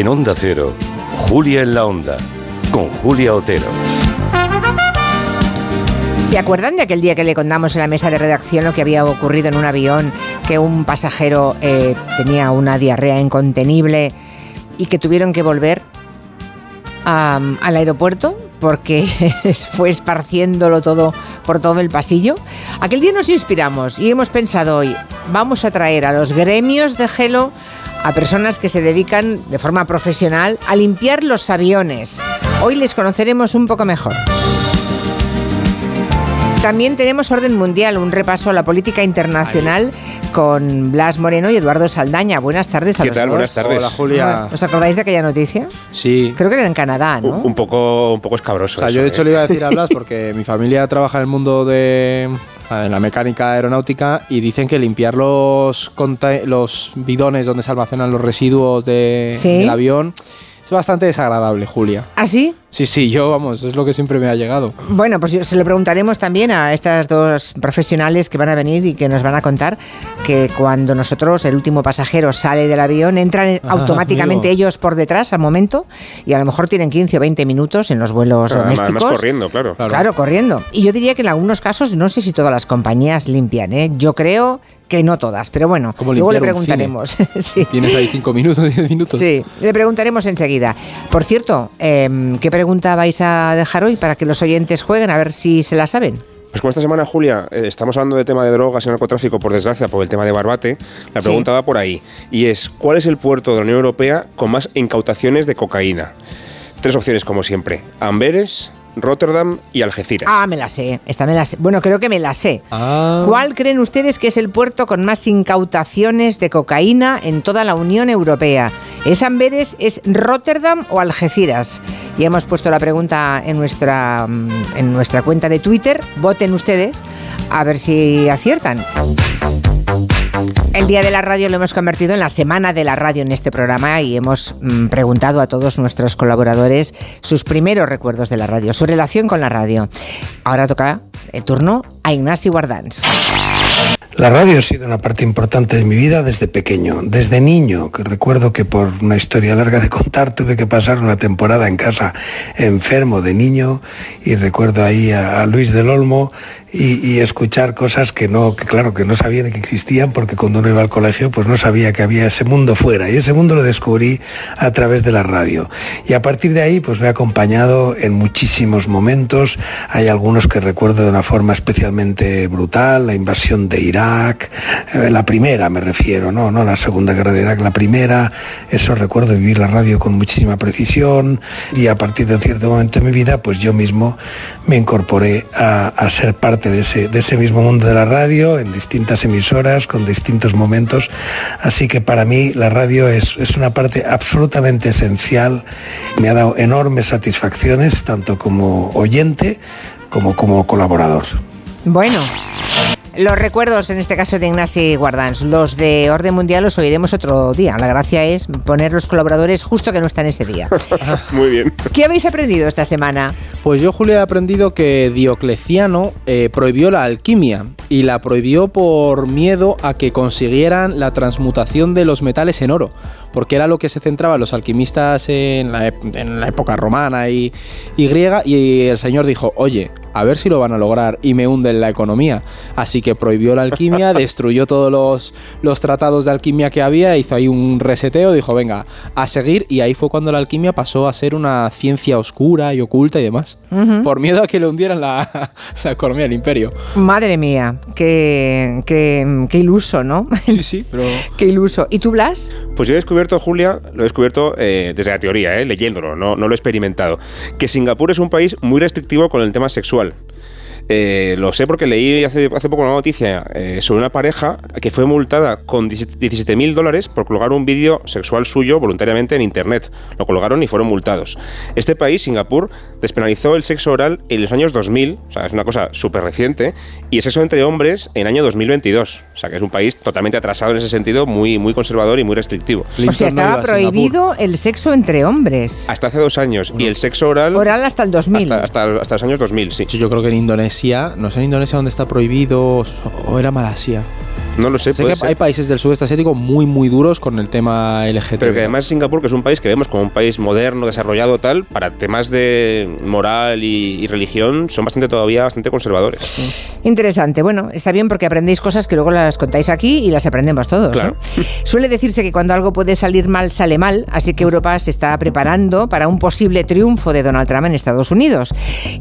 En Onda Cero, Julia en la Onda, con Julia Otero. ¿Se acuerdan de aquel día que le contamos en la mesa de redacción lo que había ocurrido en un avión, que un pasajero eh, tenía una diarrea incontenible y que tuvieron que volver al aeropuerto porque fue esparciéndolo todo por todo el pasillo? Aquel día nos inspiramos y hemos pensado hoy, vamos a traer a los gremios de gelo a personas que se dedican de forma profesional a limpiar los aviones. Hoy les conoceremos un poco mejor. También tenemos Orden Mundial, un repaso a la política internacional con Blas Moreno y Eduardo Saldaña. Buenas tardes a ¿Qué los tal? dos. Buenas tardes. Hola, Julia. ¿Os acordáis de aquella noticia? Sí. Creo que era en Canadá, ¿no? Un, un poco, un poco escabroso. O sea, eso, yo de ¿eh? hecho le iba a decir a Blas porque mi familia trabaja en el mundo de en la mecánica aeronáutica y dicen que limpiar los, los bidones donde se almacenan los residuos de- ¿Sí? del avión es bastante desagradable, Julia. ¿Ah, sí? Sí, sí, yo, vamos, es lo que siempre me ha llegado. Bueno, pues se lo preguntaremos también a estas dos profesionales que van a venir y que nos van a contar que cuando nosotros, el último pasajero, sale del avión, entran Ah, automáticamente amigo. ellos por detrás al momento y a lo mejor tienen 15 o 20 minutos en los vuelos Además, domésticos. además corriendo, claro. Claro. Claro, corriendo. Y yo diría que en algunos casos, no sé si todas las compañías limpian, ¿eh? Yo creo que no todas, pero bueno, luego le preguntaremos. sí. Tienes ahí cinco minutos, diez minutos. Sí, le preguntaremos enseguida. Por cierto, em, ¿qué pregunta vais a dejar hoy para que los oyentes jueguen a ver si se la saben? Pues como esta semana, Julia, eh, estamos hablando de tema de drogas y narcotráfico, por desgracia, por el tema de Barbate, la Sí. pregunta va por ahí. Y es, ¿cuál es el puerto de la Unión Europea con más incautaciones de cocaína? Tres opciones, como siempre. Amberes, Rotterdam y Algeciras. Ah, me la sé. Esta me la sé. Bueno, creo que me la sé. Ah. ¿Cuál creen ustedes que es el puerto con más incautaciones de cocaína en toda la Unión Europea? ¿Es Amberes, es Rotterdam o Algeciras? Y hemos puesto la pregunta en nuestra, mm, en nuestra cuenta de Twitter. Voten ustedes a ver si aciertan. El Día de la Radio lo hemos convertido en la Semana de la Radio en este programa y hemos mm, preguntado a todos nuestros colaboradores sus primeros recuerdos de la radio, su relación con la radio. Ahora toca el turno a Ignacio Guardans. La radio ha sido una parte importante de mi vida desde pequeño, desde niño, que recuerdo que por una historia larga de contar tuve que pasar una temporada en casa enfermo de niño y recuerdo ahí a, Luis del Olmo y, escuchar cosas que no, que claro, que no sabía que existían porque cuando uno iba al colegio pues no sabía que había ese mundo fuera. Y ese mundo lo descubrí a través de la radio. Y a partir de ahí pues me ha acompañado en muchísimos momentos, hay algunos que recuerdo de una forma especialmente brutal, la invasión de Eh, la primera me refiero, no, no la segunda guerra de Irak, la primera, eso recuerdo vivir la radio con muchísima precisión y a partir de cierto momento de mi vida pues yo mismo me incorporé a, a ser parte de ese, de ese mismo mundo de la radio en distintas emisoras, con distintos momentos, así que para mí la radio es, es una parte absolutamente esencial, me ha dado enormes satisfacciones tanto como oyente como como colaborador. Bueno, los recuerdos en este caso de Ignacio Guardans, los de Orden Mundial los oiremos otro día. La gracia es poner los colaboradores justo que no están ese día. Muy bien. ¿Qué habéis aprendido esta semana? Pues yo, Julia, he aprendido que Diocleciano eh, prohibió la alquimia y la prohibió por miedo a que consiguieran la transmutación de los metales en oro, porque era lo que se centraban los alquimistas en la, ep- en la época romana y, y griega, y el señor dijo, oye, a ver si lo van a lograr y me hunden la economía. Así que prohibió la alquimia, destruyó todos los, los tratados de alquimia que había, hizo ahí un reseteo, dijo, venga, a seguir, y ahí fue cuando la alquimia pasó a ser una ciencia oscura y oculta y demás, por miedo a que le hundieran la, la economía del imperio. Madre mía, qué, qué, qué iluso, ¿no? Sí, sí, pero... qué iluso. ¿Y tú, Blas? Pues yo he descubierto, Julia, lo he descubierto eh, desde la teoría, eh, leyéndolo, no, no lo he experimentado, que Singapur es un país muy restrictivo con el tema sexual visual. Eh, lo sé porque leí hace, hace poco una noticia eh, sobre una pareja que fue multada con 17 mil dólares por colgar un vídeo sexual suyo voluntariamente en internet. Lo colgaron y fueron multados. Este país, Singapur, despenalizó el sexo oral en los años 2000, o sea, es una cosa súper reciente, y el sexo entre hombres en año 2022. O sea, que es un país totalmente atrasado en ese sentido, muy, muy conservador y muy restrictivo. o sea, estaba prohibido el sexo entre hombres. Hasta hace dos años. Y el sexo oral. Oral hasta el 2000. Hasta, hasta, hasta los años 2000, sí. Sí, Yo creo que en Indonesia, no sé en Indonesia dónde está prohibido, o era Malasia. No lo sé, Sé puede que ser. hay países del sudeste asiático muy, muy duros con el tema LGTB. Pero que además Singapur, que es un país que vemos como un país moderno, desarrollado, tal, para temas de moral y, y religión, son bastante todavía bastante conservadores. Interesante. Bueno, está bien porque aprendéis cosas que luego las contáis aquí y las aprendemos todos. Claro. ¿no? Suele decirse que cuando algo puede salir mal, sale mal, así que Europa se está preparando para un posible triunfo de Donald Trump en Estados Unidos.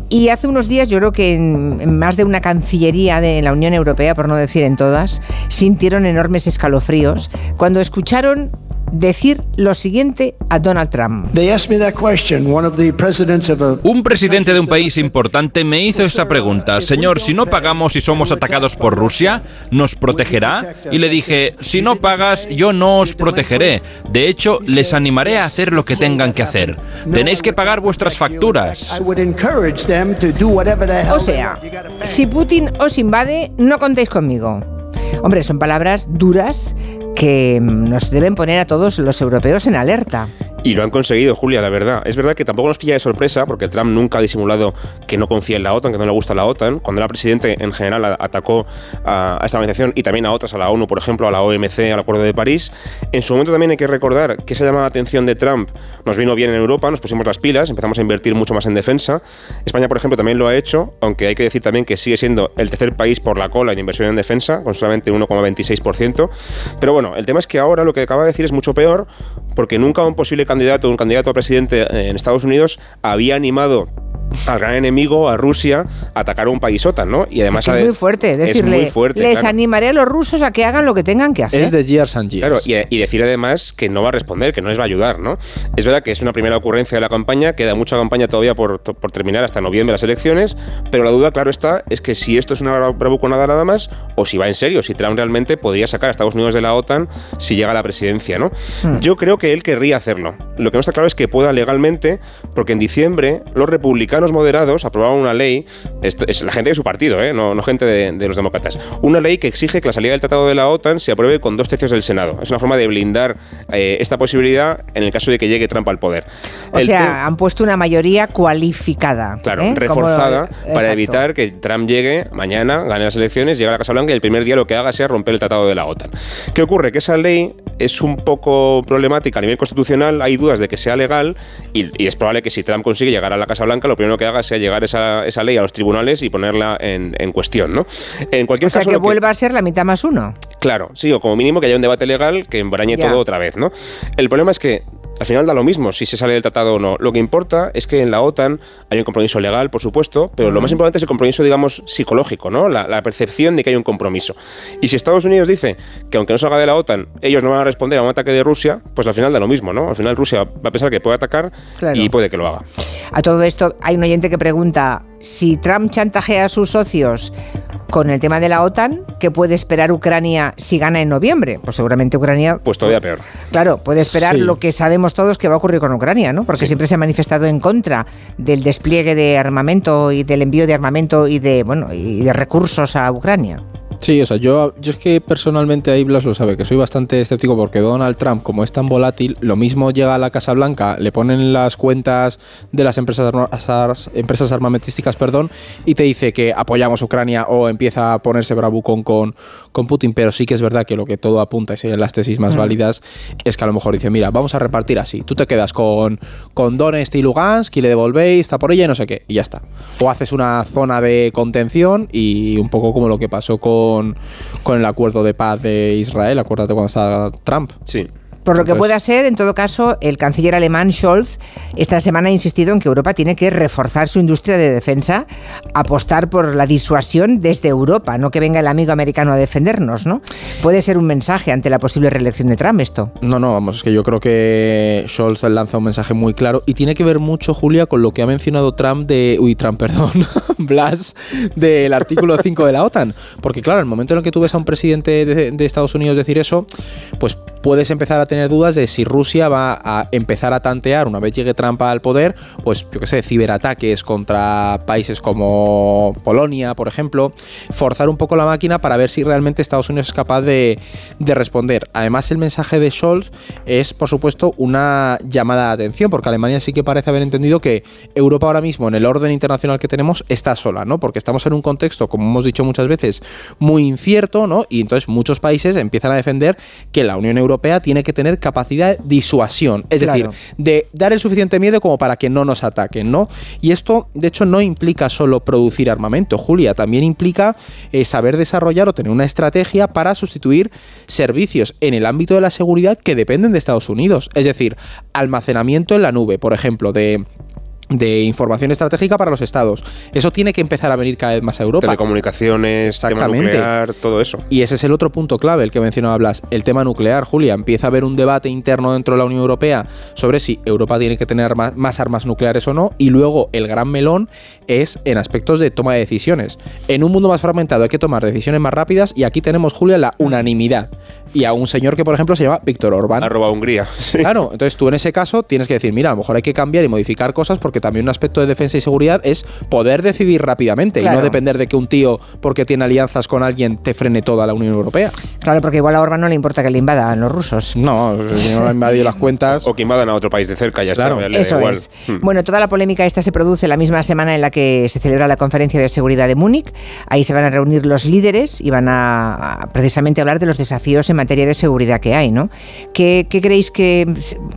Y hace unos días yo creo que en, en más de una cancillería de la Unión Europea, por no decir en todas, sintieron enormes escalofríos cuando escucharon decir lo siguiente a Donald Trump. They asked me that question. One of the presidents of a Un presidente de un país importante me hizo esta pregunta, Señor, si no pagamos y somos atacados por Rusia, ¿nos protegerá? Y le dije, si no pagas, yo no os protegeré. De hecho, les animaré a hacer lo que tengan que hacer. Tenéis que pagar vuestras facturas. I would encourage them to do whatever the hell O sea, si Putin os invade, no contéis conmigo. Hombre, son palabras duras que nos deben poner a todos los europeos en alerta. Y lo han conseguido, Julia, la verdad. Es verdad que tampoco nos pilla de sorpresa, porque Trump nunca ha disimulado que no confía en la OTAN, que no le gusta la OTAN. Cuando era presidente, en general, atacó a, a esta organización y también a otras, a la ONU, por ejemplo, a la OMC, al Acuerdo de París. En su momento también hay que recordar que esa llamada atención de Trump nos vino bien en Europa, nos pusimos las pilas, empezamos a invertir mucho más en defensa. España, por ejemplo, también lo ha hecho, aunque hay que decir también que sigue siendo el tercer país por la cola en inversión en defensa, con solamente 1,26%. Pero bueno, el tema es que ahora lo que acaba de decir es mucho peor, porque nunca un posible candidato, un candidato a presidente en Estados Unidos había animado al gran enemigo, a Rusia, a atacar a un país OTAN, ¿no? Y además Es muy fuerte es decirle, muy fuerte, les claro. animaré a los rusos a que hagan lo que tengan que hacer. Es de years and years. Claro, y, y decir además que no va a responder, que no les va a ayudar, ¿no? Es verdad que es una primera ocurrencia de la campaña, queda mucha campaña todavía por, por terminar hasta noviembre las elecciones, pero la duda, claro está, es que si esto es una bra- bravuconada nada más, o si va en serio, si Trump realmente podría sacar a Estados Unidos de la OTAN si llega a la presidencia, ¿no? Yo creo que él querría hacerlo. Lo que no está claro es que pueda legalmente, porque en diciembre los republicanos moderados aprobaron una ley, esto es la gente de su partido, ¿eh? no, no gente de, de los demócratas, una ley que exige que la salida del Tratado de la OTAN se apruebe con dos tercios del Senado. Es una forma de blindar eh, esta posibilidad en el caso de que llegue Trump al poder. o El sea, han puesto una mayoría cualificada. Claro, ¿eh? Como- reforzada para evitar que Trump llegue mañana, gane las elecciones, llegue a la Casa Blanca y el primer día lo que haga sea romper el tratado de la OTAN. ¿Qué ocurre? Que esa ley es un poco problemática a nivel constitucional, hay dudas de que sea legal y, y es probable que si Trump consigue llegar a la Casa Blanca, lo primero que haga sea llegar esa, esa ley a los tribunales y ponerla en, en cuestión, ¿no? En cualquier O sea, caso, que vuelva a ser la mitad más uno. Claro, sí, o como mínimo que haya un debate legal que embrañe Ya. todo otra vez, ¿no? El problema es que al final da lo mismo si se sale del tratado o no. Lo que importa es que en la OTAN hay un compromiso legal, por supuesto, pero lo más importante es el compromiso, digamos, psicológico, ¿no? La, la percepción de que hay un compromiso. Y si Estados Unidos dice que aunque no salga de la OTAN, ellos no van a responder a un ataque de Rusia, pues al final da lo mismo, ¿no? Al final Rusia va a pensar que puede atacar Claro. y puede que lo haga. A todo esto, hay un oyente que pregunta si Trump chantajea a sus socios con el tema de la OTAN, ¿qué puede esperar Ucrania si gana en noviembre? Pues seguramente Ucrania, Pues todavía peor. claro, puede esperar Sí. lo que sabemos todos que va a ocurrir con Ucrania, ¿no? Porque Sí. siempre se ha manifestado en contra del despliegue de armamento y del envío de armamento y de, bueno, y de recursos a Ucrania. Sí, o sea, yo, yo es que personalmente ahí Blas lo sabe, que soy bastante escéptico porque Donald Trump, como es tan volátil, lo mismo llega a la Casa Blanca, le ponen las cuentas de las empresas armamentísticas perdón, y te dice que apoyamos Ucrania o empieza a ponerse bravucón con, con Putin, pero sí que es verdad que lo que todo apunta y serían las tesis más válidas es que a lo mejor dice, mira, vamos a repartir así, tú te quedas con, con Donetsk y Lugansk y le devolvéis, está por ella y no sé qué, y ya está. O haces una zona de contención y un poco como lo que pasó con, con el acuerdo de paz de Israel, acuérdate cuando estaba Trump. Sí. Por lo que pueda ser, en todo caso, el canciller alemán Scholz esta semana ha insistido en que Europa tiene que reforzar su industria de defensa, apostar por la disuasión desde Europa, no que venga el amigo americano a defendernos, ¿no? Puede ser un mensaje ante la posible reelección de Trump esto. No, no, vamos, es que yo creo que Scholz lanza un mensaje muy claro y tiene que ver mucho, Julia, con lo que ha mencionado Trump de. Uy, Trump, perdón, Blas, del artículo 5 de la OTAN. Porque, claro, en el momento en el que tú ves a un presidente de, de Estados Unidos decir eso, pues puedes empezar a tener tener dudas de si Rusia va a empezar a tantear, una vez llegue Trump al poder, pues yo qué sé, ciberataques contra países como Polonia, por ejemplo, forzar un poco la máquina para ver si realmente Estados Unidos es capaz de, de responder. Además, el mensaje de Scholz es, por supuesto, una llamada de atención, porque Alemania sí que parece haber entendido que Europa ahora mismo, en el orden internacional que tenemos, está sola, ¿no? Porque estamos en un contexto, como hemos dicho muchas veces, muy incierto, ¿no? Y entonces muchos países empiezan a defender que la Unión Europea tiene que tener capacidad de disuasión, es Claro. decir, de dar el suficiente miedo como para que no nos ataquen, ¿no? Y esto, de hecho, no implica solo producir armamento, Julia, también implica eh, saber desarrollar o tener una estrategia para sustituir servicios en el ámbito de la seguridad que dependen de Estados Unidos, es decir, almacenamiento en la nube, por ejemplo, de de información estratégica para los estados. Eso tiene que empezar a venir cada vez más a Europa. Telecomunicaciones, tema Exactamente. nuclear, todo eso. Y ese es el otro punto clave, el que mencionaba Blas, el tema nuclear, Julia. Empieza a haber un debate interno dentro de la Unión Europea sobre si Europa tiene que tener más armas nucleares o no. Y luego el gran melón es en aspectos de toma de decisiones. En un mundo más fragmentado hay que tomar decisiones más rápidas y aquí tenemos, Julia, la unanimidad. Y a un señor que, por ejemplo, se llama Víctor Orbán. Ha robado Hungría. sí. Claro, entonces tú en ese caso tienes que decir, mira, a lo mejor hay que cambiar y modificar cosas porque también un aspecto de defensa y seguridad es poder decidir rápidamente y no depender de que un tío, porque tiene alianzas con alguien, te frene toda la Unión Europea. Claro, porque igual a Orbán no le importa que le invadan los rusos. No, si no han invadido las cuentas. O que invadan a otro país de cerca, ya Claro. está. le Eso igual. es. Hmm. Bueno, toda la polémica esta se produce la misma semana en la que se celebra la conferencia de seguridad de Múnich. Ahí se van a reunir los líderes y van a, a precisamente hablar de los desafíos en materia de seguridad que hay, ¿no? ¿Qué, qué creéis que,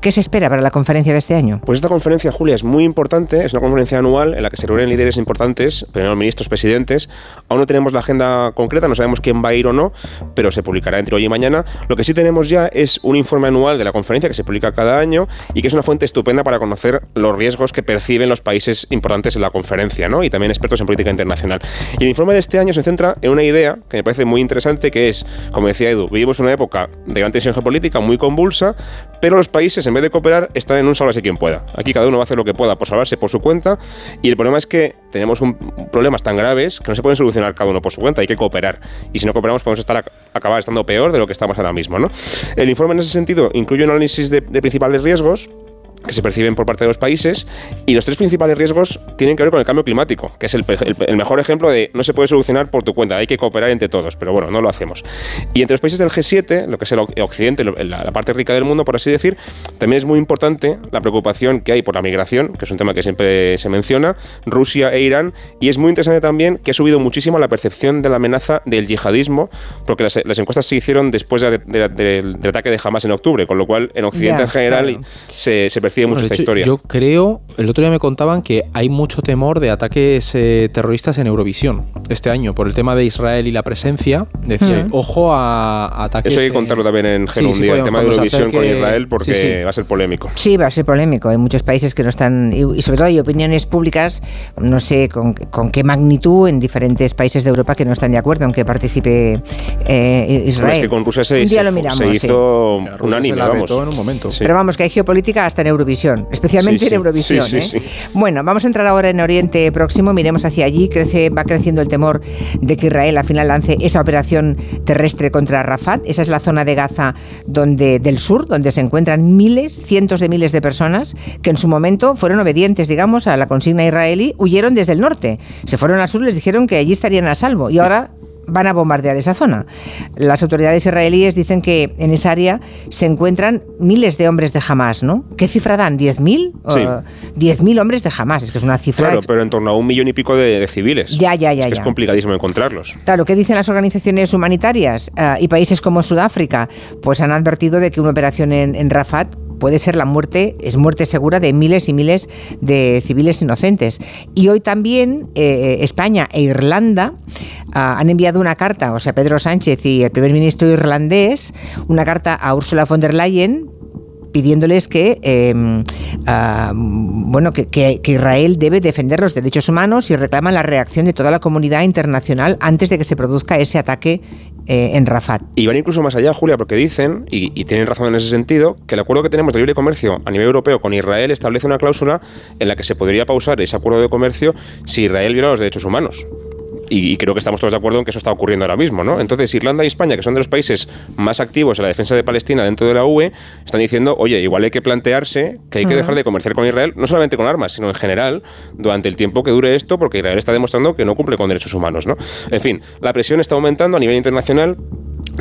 qué se espera para la conferencia de este año? Pues esta conferencia, Julia, es muy importante. Es una conferencia anual en la que se reúnen líderes importantes, primeros ministros, presidentes. Aún no tenemos la agenda concreta, no sabemos quién va a ir o no, pero se publicará entre hoy y mañana. Lo que sí tenemos ya es un informe anual de la conferencia que se publica cada año y que es una fuente estupenda para conocer los riesgos que perciben los países importantes en la conferencia, ¿no? Y también expertos en política internacional. Y el informe de este año se centra en una idea que me parece muy interesante, que es, como decía Edu, vivimos una época de gran tensión geopolítica muy convulsa, pero los países, en vez de cooperar, están en un sálvese quien pueda. Aquí cada uno va a hacer lo que pueda por salvarse por su cuenta, y el problema es que tenemos un, problemas tan graves que no se pueden solucionar cada uno por su cuenta, hay que cooperar. Y si no cooperamos, podemos estar, acabar estando peor de lo que estamos ahora mismo. ¿no? El informe en ese sentido incluye un análisis de principales riesgos que se perciben por parte de los países y los tres principales riesgos tienen que ver con el cambio climático, que es el, el- el mejor ejemplo de no se puede solucionar por tu cuenta, hay que cooperar entre todos, pero bueno, no lo hacemos. Y entre los países del G7, lo que es el oc- occidente, la, la parte rica del mundo, por así decir, también es muy importante la preocupación que hay por la migración, que es un tema que siempre se menciona, Rusia e Irán, y es muy interesante también que ha subido muchísimo la percepción de la amenaza del yihadismo, porque las, las encuestas se hicieron después de- de- del- del ataque de Hamas en octubre, con lo cual en Occidente Ya, en general claro. se, se percibe mucho Bueno, esta hecho, historia. Yo creo, el otro día me contaban que hay mucho temor de ataques eh, terroristas en Eurovisión este año por el tema de Israel y la presencia. Decía, Mm. ojo a, a ataques. Eso hay que eh, contarlo también en sí, Geno un sí, día, el tema de Eurovisión con Israel, porque sí, sí. va a ser polémico. Sí, va a ser polémico. Hay muchos países que no están, y, y sobre todo hay opiniones públicas, no sé con, con qué magnitud en diferentes países de Europa que no están de acuerdo en que participe eh, Israel. Bueno, es que con Rusia se, Un día se- lo miramos, se hizo unánime, vamos. en un momento. Sí. Pero vamos, que hay geopolítica hasta en Eurovisión, especialmente Sí, en Eurovisión. Sí, sí, ¿eh? Bueno, vamos a entrar ahora en Oriente Próximo, miremos hacia allí, crece, va creciendo el temor de que Israel al final lance esa operación terrestre contra Rafat. Esa es la zona de Gaza donde, del sur, donde se encuentran miles, cientos de miles de personas que en su momento fueron obedientes, digamos, a la consigna israelí, huyeron desde el norte. Se fueron al sur, les dijeron que allí estarían a salvo y ahora van a bombardear esa zona. Las autoridades israelíes dicen que en esa área se encuentran miles de hombres de Hamas, ¿no? ¿Qué cifra dan? ¿10.000? Sí. Uh, 10.000 hombres de Hamas, es que es una cifra... Claro, pero en torno a un millón y pico de, de civiles. Ya, ya, ya, Es, que ya. es complicadísimo encontrarlos. Claro, ¿qué dicen las organizaciones humanitarias Ah, y países como Sudáfrica? Pues han advertido de que una operación en, en Rafat puede ser la muerte, es muerte segura de miles y miles de civiles inocentes. Y hoy también eh, España e Irlanda ah, han enviado una carta, o sea, Pedro Sánchez y el primer ministro irlandés, una carta a Ursula von der Leyen pidiéndoles que eh, ah, bueno que, Israel debe defender los derechos humanos y reclaman la reacción de toda la comunidad internacional antes de que se produzca ese ataque eh, en Rafat. Y van incluso más allá, Julia, porque dicen, y tienen razón en ese sentido, que el acuerdo que tenemos de libre comercio a nivel europeo con Israel establece una cláusula en la que se podría pausar ese acuerdo de comercio si Israel viola los derechos humanos. Y, y creo que estamos todos de acuerdo en que eso está ocurriendo ahora mismo, ¿no? Entonces, Irlanda y España, que son de los países más activos en la defensa de Palestina dentro de la UE, están diciendo, oye, igual hay que plantearse que hay que dejar de comerciar con Israel, no solamente con armas, sino en general, durante el tiempo que dure esto, porque Israel está demostrando que no cumple con derechos humanos, ¿no? En fin, la presión está aumentando a nivel internacional.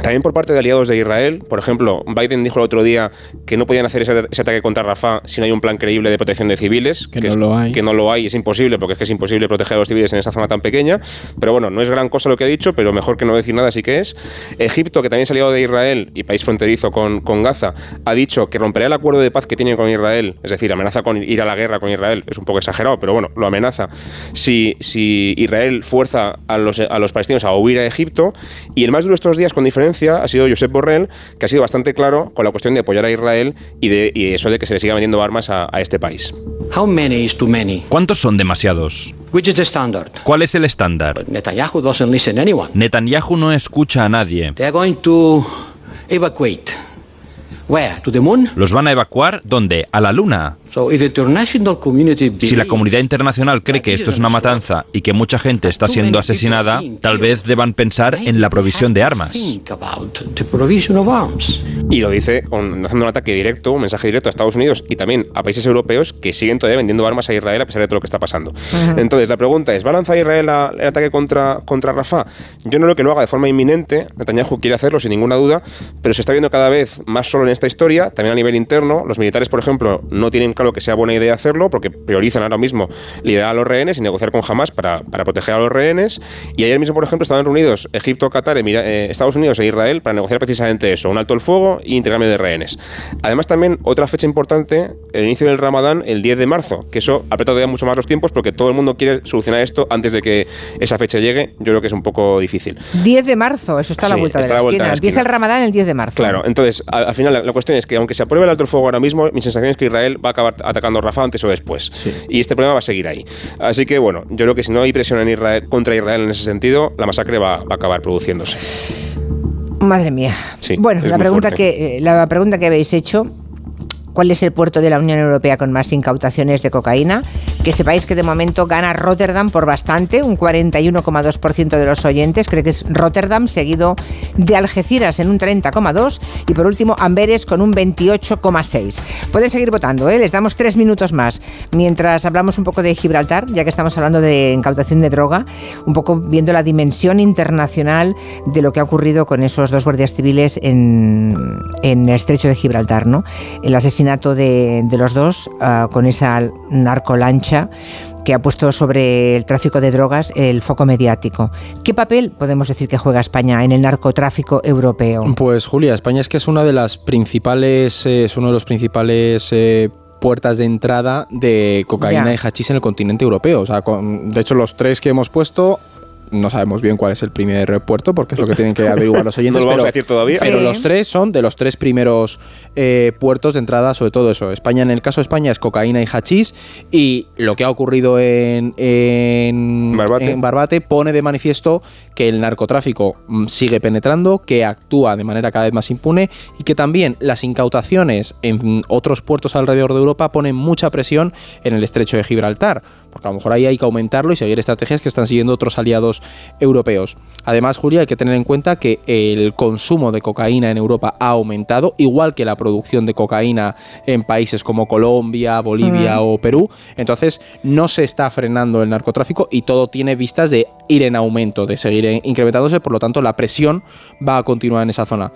También por parte de aliados de Israel, por ejemplo, Biden dijo el otro día que no podían hacer ese, ese ataque contra Rafah si no hay un plan creíble de protección de civiles. Que no es- lo hay. Que no lo hay, es imposible, porque es que es imposible proteger a los civiles en esa zona tan pequeña. Pero bueno, no es gran cosa lo que ha dicho, pero mejor que no decir nada sí que es. Egipto, que también es aliado de Israel y país fronterizo con, con Gaza, ha dicho que romperá el acuerdo de paz que tiene con Israel, es decir, amenaza con ir a la guerra con Israel, es un poco exagerado, pero bueno, lo amenaza. Si, si Israel fuerza a los, a los palestinos a huir a Egipto, y el más duro estos días, con diferencia, ha sido Josep Borrell, que ha sido bastante claro con la cuestión de apoyar a Israel y, de, y eso de que se le siga vendiendo armas a, a este país. How many is too many? ¿Cuántos son demasiados? Which is the standard? ¿Cuál es el estándar? Netanyahu doesn't listen to anyone. Netanyahu no escucha a nadie. They are going to evacuate. Where? To the moon? ¿Los van a evacuar? ¿Dónde? ¿A la luna? So if the international community Si la believes comunidad internacional cree que esto es una matanza y que mucha gente está siendo asesinada, tal vez deban pensar en la provisión de armas. Think about the provision of arms. Y lo dice haciendo un ataque directo, un mensaje directo a Estados Unidos y también a países europeos que siguen todavía vendiendo armas a Israel a pesar de todo lo que está pasando. Entonces, la pregunta es, ¿va a lanzar Israel el ataque contra, contra Rafah? Yo no creo que lo haga de forma inminente, Netanyahu quiere hacerlo sin ninguna duda, pero se está viendo cada vez más solo en esta historia, también a nivel interno. Los militares, por ejemplo, no tienen claro que sea buena idea hacerlo porque priorizan ahora mismo liberar a los rehenes y negociar con Hamas para, para proteger a los rehenes. Y ayer mismo, por ejemplo, estaban reunidos Egipto, Qatar, Emira- eh, Estados Unidos e Israel para negociar precisamente eso, un alto el fuego y intercambio de rehenes. Además, también otra fecha importante, el inicio del Ramadán, el 10 de marzo, que eso aprieta todavía mucho más los tiempos porque todo el mundo quiere solucionar esto antes de que esa fecha llegue. Yo creo que es un poco difícil. 10 de marzo, eso está a la Sí, vuelta de la, la vuelta esquina. la Empieza esquina. el Ramadán el 10 de marzo. Claro, entonces, al, al final la, la cuestión es que aunque se apruebe el alto el fuego ahora mismo, mi sensación es que Israel va a acabar atacando Rafah antes o después. Y este problema va a seguir ahí. Así que bueno, yo creo que si no hay presión en Israel, contra Israel en ese sentido, la masacre va, va a acabar produciéndose. Madre mía. Sí, bueno, la pregunta, fuerte. que, eh, la pregunta que habéis hecho, ¿cuál es el puerto de la Unión Europea con más incautaciones de cocaína? Que sepáis que de momento gana Rotterdam por bastante, un 41,2% de los oyentes cree que es Rotterdam, seguido de Algeciras en un 30,2% y por último Amberes con un 28,6%. Pueden seguir votando, ¿eh? les damos tres minutos más. Mientras hablamos un poco de Gibraltar, ya que estamos hablando de incautación de droga, un poco viendo la dimensión internacional de lo que ha ocurrido con esos dos guardias civiles en, en el estrecho de Gibraltar, ¿no? El asesinato de, de los dos ah, con esa narcolancha que ha puesto sobre el tráfico de drogas el foco mediático. ¿Qué papel podemos decir que juega España en el narcotráfico europeo? Pues Julia, España es que es una de las principales, eh, es uno de los principales eh, puertas de entrada de cocaína Ya. y hachís en el continente europeo. O sea, con- de hecho los tres que hemos puesto no sabemos bien cuál es el primer puerto porque es lo que tienen que averiguar los oyentes. No lo vamos pero, a decir todavía. pero Sí. los tres son de los tres primeros eh, puertos de entrada, sobre todo eso. España, en el caso de España, es cocaína y hachís y lo que ha ocurrido en, en Barbate. en Barbate pone de manifiesto que el narcotráfico mm, sigue penetrando, que actúa de manera cada vez más impune y que también las incautaciones en otros puertos alrededor de Europa ponen mucha presión en el estrecho de Gibraltar, porque a lo mejor ahí hay que aumentarlo y seguir estrategias que están siguiendo otros aliados europeos. Además, Julia, hay que tener en cuenta que el consumo de cocaína en Europa ha aumentado, igual que la producción de cocaína en países como Colombia, Bolivia o Perú. Entonces, no se está frenando el narcotráfico y todo tiene vistas de ir en aumento, de seguir en- incrementándose, por lo tanto, la presión va a continuar en esa zona.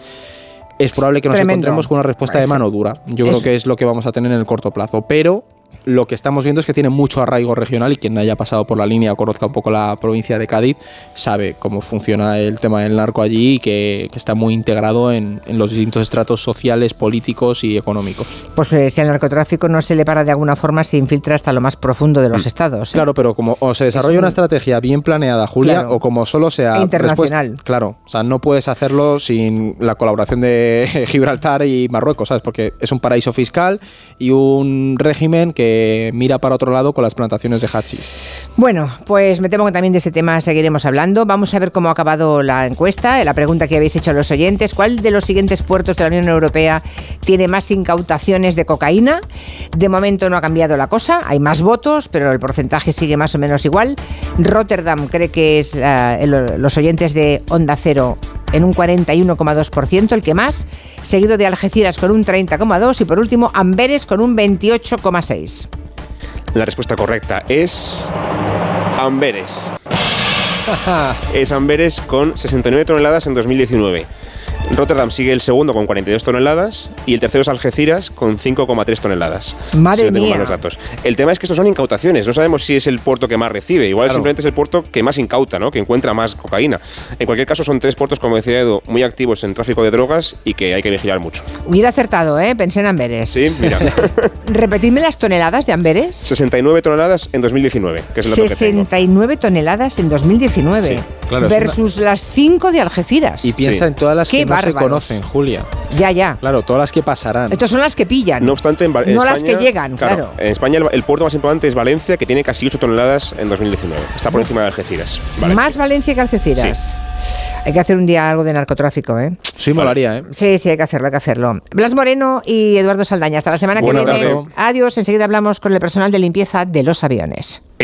Es probable que nos Tremendo. encontremos con una respuesta de Eso. mano dura. Yo creo que es lo que vamos a tener en el corto plazo. Pero lo que estamos viendo es que tiene mucho arraigo regional y quien haya pasado por la línea o conozca un poco la provincia de Cádiz sabe cómo funciona el tema del narco allí y que, que está muy integrado en, en los distintos estratos sociales, políticos y económicos. Pues eh, si al narcotráfico no se le para de alguna forma, se infiltra hasta lo más profundo de los estados. ¿eh? Claro, pero como o se desarrolla Es un- una estrategia bien planeada, Julia, Claro. o como solo sea internacional. claro, o sea, no puedes hacerlo sin la colaboración de Gibraltar y Marruecos, ¿sabes? Porque es un paraíso fiscal y un régimen que que mira para otro lado con las plantaciones de hachís. Bueno, pues me temo que también de ese tema seguiremos hablando. Vamos a ver cómo ha acabado la encuesta, la pregunta que habéis hecho a los oyentes. ¿Cuál de los siguientes puertos de la Unión Europea tiene más incautaciones de cocaína? De momento no ha cambiado la cosa, hay más votos, pero el porcentaje sigue más o menos igual. Rotterdam cree que es eh, los oyentes de Onda Cero en un 41,2%, el que más, seguido de Algeciras con un 30,2% y por último Amberes con un 28,6%. La respuesta correcta es Amberes. es Amberes con 69 toneladas en 2019. Rotterdam sigue el segundo con 42 toneladas y el tercero es Algeciras con 5,3 toneladas. Madre si no tengo mía. mal los datos. El tema es que estos son incautaciones. No sabemos si es el puerto que más recibe. Igual Claro. simplemente es el puerto que más incauta, ¿no? Que encuentra más cocaína. En cualquier caso, son tres puertos, como decía Edu, muy activos en tráfico de drogas y que hay que vigilar mucho. Hubiera acertado, ¿eh? Pensé en Amberes. Sí, mira. Repetidme las toneladas de Amberes. 69 toneladas en 2019, que es el dato que tengo. 69 toneladas en 2019 Sí, claro, versus las 5 de Algeciras. Y piensa Sí. en todas las Qué que no se bárbaros. conocen, Julia. Ya, ya. Claro, todas las que pasarán. Estos son las que pillan. No obstante, en, No las que llegan, claro. En España el, el puerto más importante es Valencia, que tiene casi 8 toneladas en 2019. Está por encima de Algeciras. Valencia. Más Valencia que Algeciras. Hay que hacer un día algo de narcotráfico, ¿eh? Sí, molaría, ¿eh? Sí, sí, hay que hacerlo, hay que hacerlo. Blas Moreno y Eduardo Saldaña. Hasta la semana que viene. tarde. Adiós. Enseguida hablamos con el personal de limpieza de los aviones.